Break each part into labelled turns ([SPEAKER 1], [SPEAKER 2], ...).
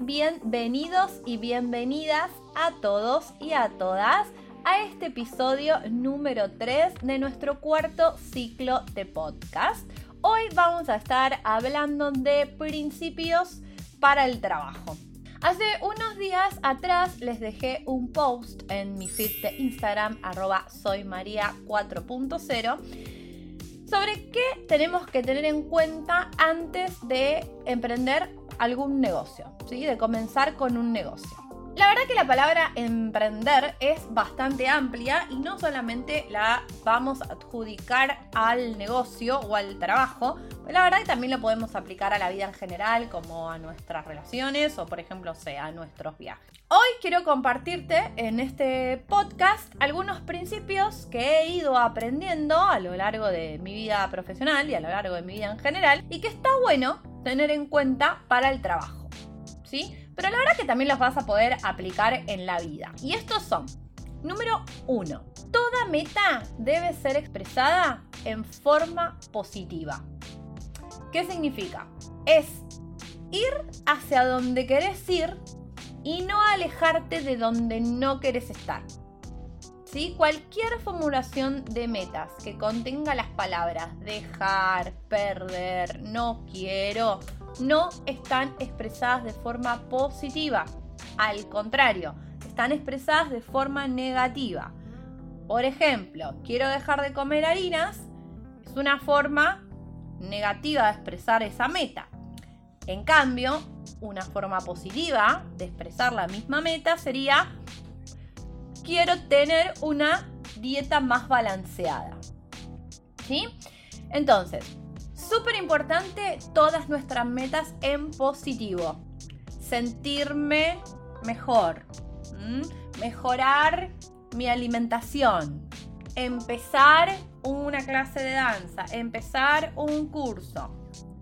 [SPEAKER 1] bienvenidos y bienvenidas a todos y a todas a este episodio número 3 de nuestro cuarto ciclo de podcast. Hoy vamos a estar hablando de principios para el trabajo. Hace unos días atrás les dejé un post en mi feed de Instagram arroba soymaria4.0 sobre qué tenemos que tener en cuenta antes de emprender algún negocio, ¿sí? de comenzar con un negocio. La verdad que la palabra emprender es bastante amplia y no solamente la vamos a adjudicar al negocio o al trabajo, la verdad que también lo podemos aplicar a la vida en general, como a nuestras relaciones o por ejemplo sea a nuestros viajes. Hoy quiero compartirte en este podcast algunos principios que he ido aprendiendo a lo largo de mi vida profesional y a lo largo de mi vida en general y que está bueno tener en cuenta para el trabajo. ¿Sí? Pero la verdad que también los vas a poder aplicar en la vida. Y estos son, número uno, toda meta debe ser expresada en forma positiva. ¿Qué significa? Es ir hacia donde querés ir y no alejarte de donde no querés estar. ¿Sí? Cualquier formulación de metas que contenga las palabras dejar, perder, no quiero, no están expresadas de forma positiva. Al contrario, están expresadas de forma negativa. Por ejemplo, quiero dejar de comer harinas, es una forma negativa de expresar esa meta. En cambio, una forma positiva de expresar la misma meta sería quiero tener una dieta más balanceada. ¿Sí? Entonces, Súper importante todas nuestras metas en positivo. Sentirme mejor. Mejorar mi alimentación. Empezar una clase de danza. Empezar un curso.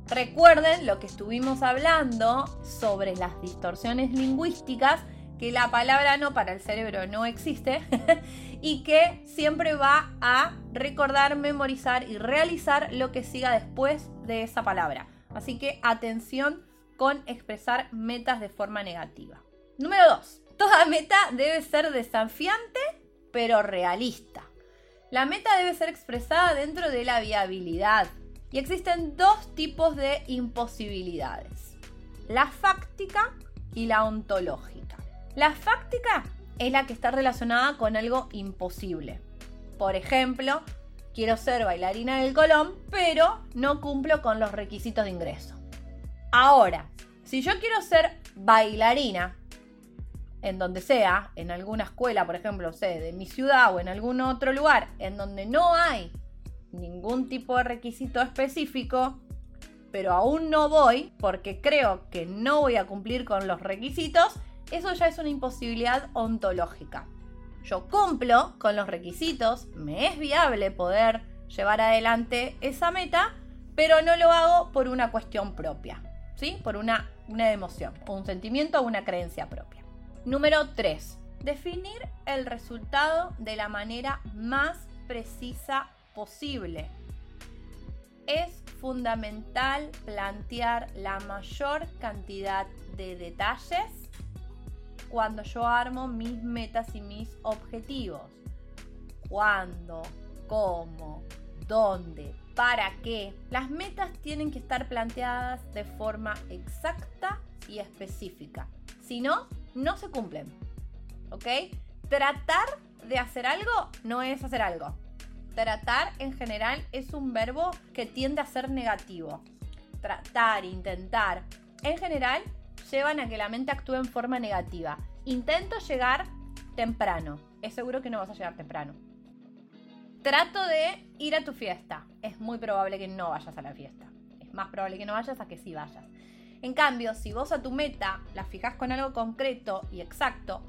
[SPEAKER 1] Recuerden lo que estuvimos hablando sobre las distorsiones lingüísticas que la palabra no para el cerebro no existe y que siempre va a recordar, memorizar y realizar lo que siga después de esa palabra. Así que atención con expresar metas de forma negativa. Número 2. Toda meta debe ser desafiante pero realista. La meta debe ser expresada dentro de la viabilidad y existen dos tipos de imposibilidades. La fáctica y la ontológica. La fáctica es la que está relacionada con algo imposible. Por ejemplo, quiero ser bailarina del Colón, pero no cumplo con los requisitos de ingreso. Ahora, si yo quiero ser bailarina, en donde sea, en alguna escuela, por ejemplo, sé, de mi ciudad o en algún otro lugar, en donde no hay ningún tipo de requisito específico, pero aún no voy porque creo que no voy a cumplir con los requisitos, eso ya es una imposibilidad ontológica. Yo cumplo con los requisitos, me es viable poder llevar adelante esa meta, pero no lo hago por una cuestión propia, ¿sí? Por una, una emoción, un sentimiento o una creencia propia. Número 3. Definir el resultado de la manera más precisa posible. Es fundamental plantear la mayor cantidad de detalles cuando yo armo mis metas y mis objetivos. ¿Cuándo? ¿Cómo? ¿Dónde? ¿Para qué? Las metas tienen que estar planteadas de forma exacta y específica. Si no, no se cumplen. ¿Ok? Tratar de hacer algo no es hacer algo. Tratar en general es un verbo que tiende a ser negativo. Tratar, intentar. En general llevan a que la mente actúe en forma negativa. Intento llegar temprano. Es seguro que no vas a llegar temprano. Trato de ir a tu fiesta. Es muy probable que no vayas a la fiesta. Es más probable que no vayas a que sí vayas. En cambio, si vos a tu meta la fijas con algo concreto y exacto,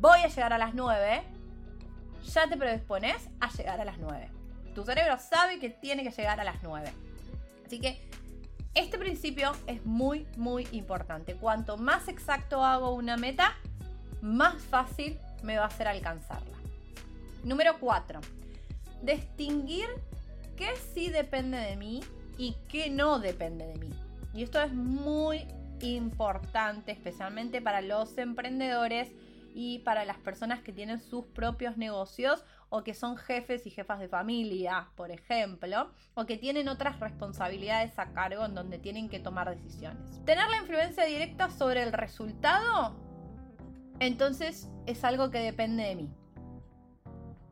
[SPEAKER 1] voy a llegar a las 9, ya te predispones a llegar a las 9. Tu cerebro sabe que tiene que llegar a las 9. Así que este principio es muy, muy importante. Cuanto más exacto hago una meta, más fácil me va a ser alcanzarla. Número 4. Distinguir qué sí depende de mí y qué no depende de mí. Y esto es muy importante, especialmente para los emprendedores y para las personas que tienen sus propios negocios o que son jefes y jefas de familia, por ejemplo, o que tienen otras responsabilidades a cargo en donde tienen que tomar decisiones. Tener la influencia directa sobre el resultado, entonces es algo que depende de mí.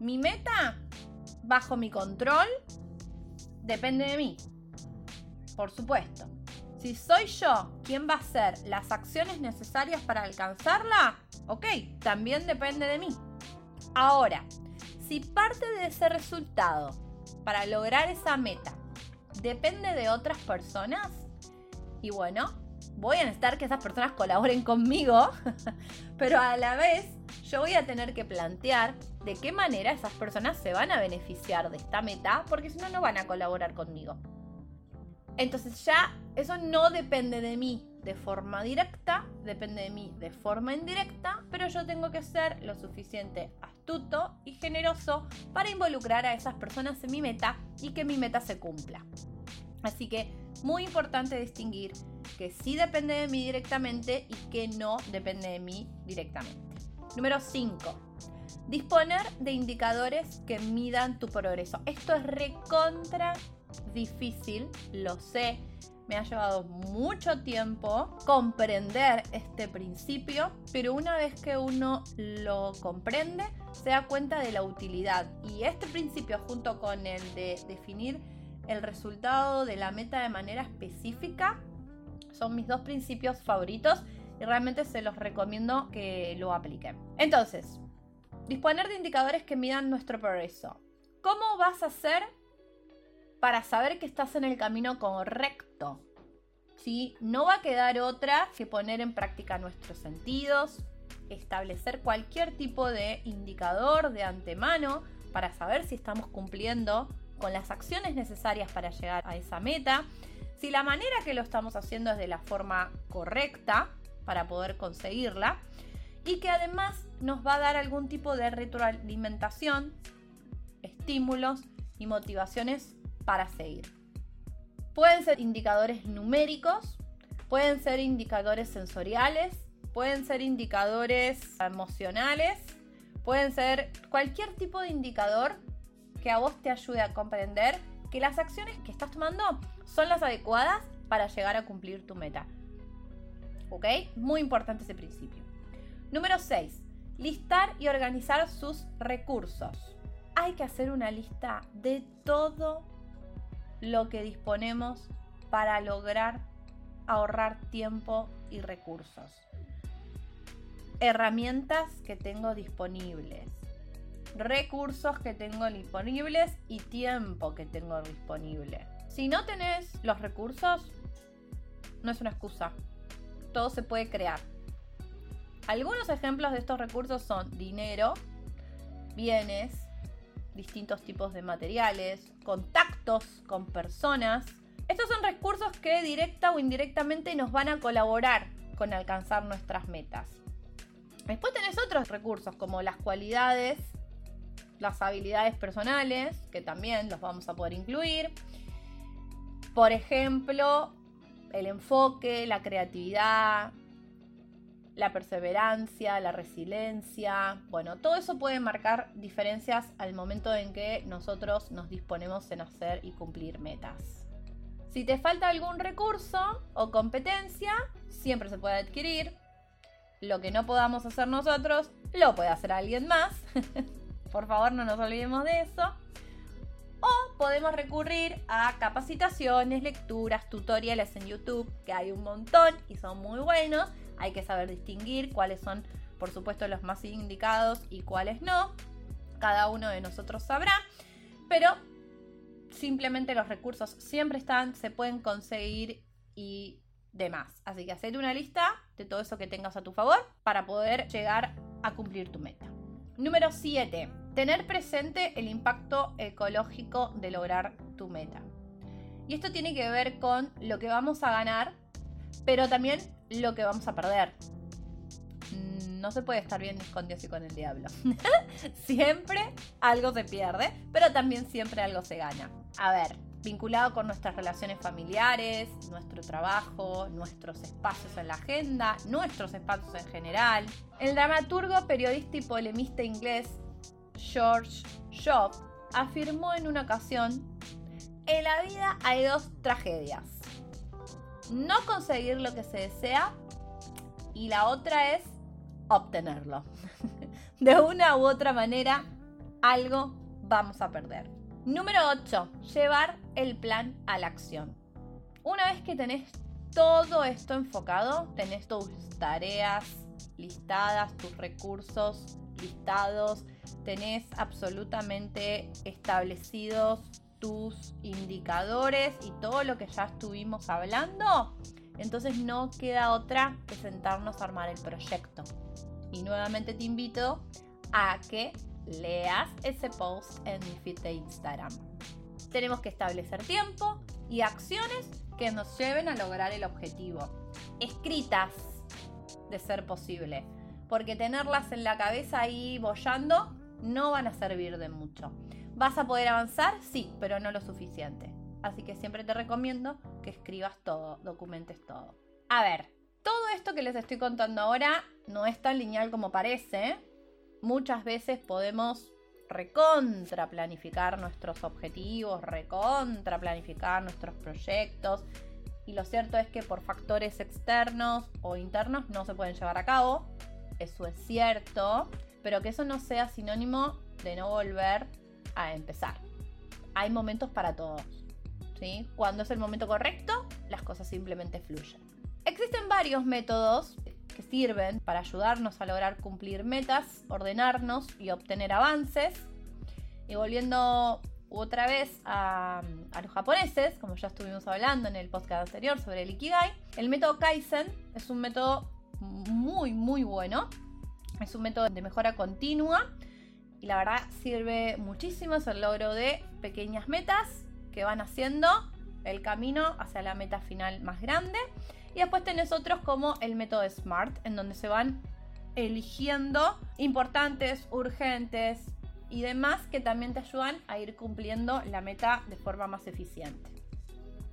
[SPEAKER 1] Mi meta, bajo mi control, depende de mí. Por supuesto. Si soy yo quien va a hacer las acciones necesarias para alcanzarla, ok, también depende de mí. Ahora, si parte de ese resultado para lograr esa meta depende de otras personas, y bueno, voy a necesitar que esas personas colaboren conmigo, pero a la vez yo voy a tener que plantear de qué manera esas personas se van a beneficiar de esta meta, porque si no, no van a colaborar conmigo. Entonces ya eso no depende de mí de forma directa, depende de mí de forma indirecta, pero yo tengo que ser lo suficiente y generoso para involucrar a esas personas en mi meta y que mi meta se cumpla. Así que muy importante distinguir que sí depende de mí directamente y que no depende de mí directamente. Número 5. Disponer de indicadores que midan tu progreso. Esto es recontra difícil, lo sé. Me ha llevado mucho tiempo comprender este principio, pero una vez que uno lo comprende, se da cuenta de la utilidad. Y este principio, junto con el de definir el resultado de la meta de manera específica, son mis dos principios favoritos y realmente se los recomiendo que lo apliquen. Entonces, disponer de indicadores que midan nuestro progreso. ¿Cómo vas a hacer para saber que estás en el camino correcto. ¿sí? No va a quedar otra que poner en práctica nuestros sentidos, establecer cualquier tipo de indicador de antemano para saber si estamos cumpliendo con las acciones necesarias para llegar a esa meta, si la manera que lo estamos haciendo es de la forma correcta para poder conseguirla y que además nos va a dar algún tipo de retroalimentación, estímulos y motivaciones para seguir. Pueden ser indicadores numéricos, pueden ser indicadores sensoriales, pueden ser indicadores emocionales, pueden ser cualquier tipo de indicador que a vos te ayude a comprender que las acciones que estás tomando son las adecuadas para llegar a cumplir tu meta. ¿Ok? Muy importante ese principio. Número 6. Listar y organizar sus recursos. Hay que hacer una lista de todo lo que disponemos para lograr ahorrar tiempo y recursos. Herramientas que tengo disponibles, recursos que tengo disponibles y tiempo que tengo disponible. Si no tenés los recursos, no es una excusa. Todo se puede crear. Algunos ejemplos de estos recursos son dinero, bienes, distintos tipos de materiales, contactos con personas. Estos son recursos que directa o indirectamente nos van a colaborar con alcanzar nuestras metas. Después tenés otros recursos como las cualidades, las habilidades personales, que también los vamos a poder incluir. Por ejemplo, el enfoque, la creatividad, la perseverancia, la resiliencia, bueno, todo eso puede marcar diferencias al momento en que nosotros nos disponemos en hacer y cumplir metas. Si te falta algún recurso o competencia, siempre se puede adquirir. Lo que no podamos hacer nosotros, lo puede hacer alguien más. Por favor, no nos olvidemos de eso. O podemos recurrir a capacitaciones, lecturas, tutoriales en YouTube, que hay un montón y son muy buenos hay que saber distinguir cuáles son, por supuesto, los más indicados y cuáles no. Cada uno de nosotros sabrá. Pero simplemente los recursos siempre están, se pueden conseguir y demás. Así que hacer una lista de todo eso que tengas a tu favor para poder llegar a cumplir tu meta. Número 7. Tener presente el impacto ecológico de lograr tu meta. Y esto tiene que ver con lo que vamos a ganar, pero también lo que vamos a perder. Mm, no se puede estar bien con Dios y con el diablo. siempre algo se pierde, pero también siempre algo se gana. A ver, vinculado con nuestras relaciones familiares, nuestro trabajo, nuestros espacios en la agenda, nuestros espacios en general. El dramaturgo, periodista y polemista inglés George Job afirmó en una ocasión, en la vida hay dos tragedias. No conseguir lo que se desea y la otra es obtenerlo. De una u otra manera, algo vamos a perder. Número 8. Llevar el plan a la acción. Una vez que tenés todo esto enfocado, tenés tus tareas listadas, tus recursos listados, tenés absolutamente establecidos tus indicadores y todo lo que ya estuvimos hablando, entonces no queda otra que sentarnos a armar el proyecto. Y nuevamente te invito a que leas ese post en mi feed de Instagram. Tenemos que establecer tiempo y acciones que nos lleven a lograr el objetivo. Escritas, de ser posible. Porque tenerlas en la cabeza ahí bollando no van a servir de mucho. ¿Vas a poder avanzar? Sí, pero no lo suficiente. Así que siempre te recomiendo que escribas todo, documentes todo. A ver, todo esto que les estoy contando ahora no es tan lineal como parece. Muchas veces podemos recontra planificar nuestros objetivos, recontra planificar nuestros proyectos. Y lo cierto es que por factores externos o internos no se pueden llevar a cabo. Eso es cierto. Pero que eso no sea sinónimo de no volver a empezar. Hay momentos para todos. ¿sí? Cuando es el momento correcto, las cosas simplemente fluyen. Existen varios métodos que sirven para ayudarnos a lograr cumplir metas, ordenarnos y obtener avances. Y volviendo otra vez a, los japoneses, como ya estuvimos hablando en el podcast anterior sobre el Ikigai, el método Kaizen es un método muy, muy bueno. Es un método de mejora continua y la verdad sirve muchísimo, es el logro de pequeñas metas que van haciendo el camino hacia la meta final más grande. Y después tenés otros como el método SMART, en donde se van eligiendo importantes, urgentes y demás que también te ayudan a ir cumpliendo la meta de forma más eficiente.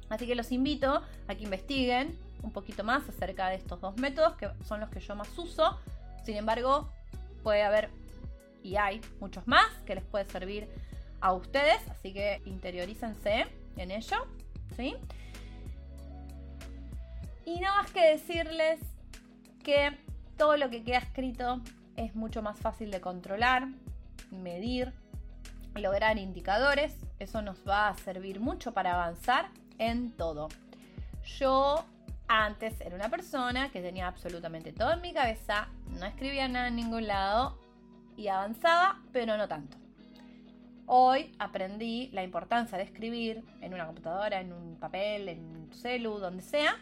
[SPEAKER 1] Así que los invito a que investiguen un poquito más acerca de estos dos métodos, que son los que yo más uso. Sin embargo, puede haber y hay muchos más que les puede servir a ustedes, así que interiorícense en ello, ¿sí? Y no más que decirles que todo lo que queda escrito es mucho más fácil de controlar, medir, lograr indicadores. Eso nos va a servir mucho para avanzar en todo. Yo antes era una persona que tenía absolutamente todo en mi cabeza, no escribía nada en ningún lado y avanzaba, pero no tanto. Hoy aprendí la importancia de escribir en una computadora, en un papel, en un celu, donde sea,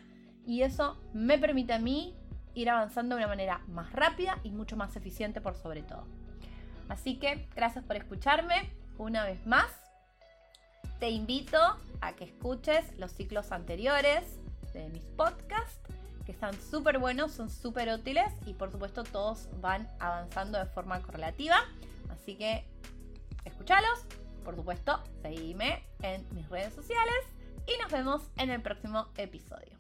[SPEAKER 1] y eso me permite a mí ir avanzando de una manera más rápida y mucho más eficiente por sobre todo. Así que gracias por escucharme una vez más. Te invito a que escuches los ciclos anteriores de mis podcasts que están súper buenos, son súper útiles y por supuesto todos van avanzando de forma correlativa. Así que escúchalos, por supuesto, seguime en mis redes sociales y nos vemos en el próximo episodio.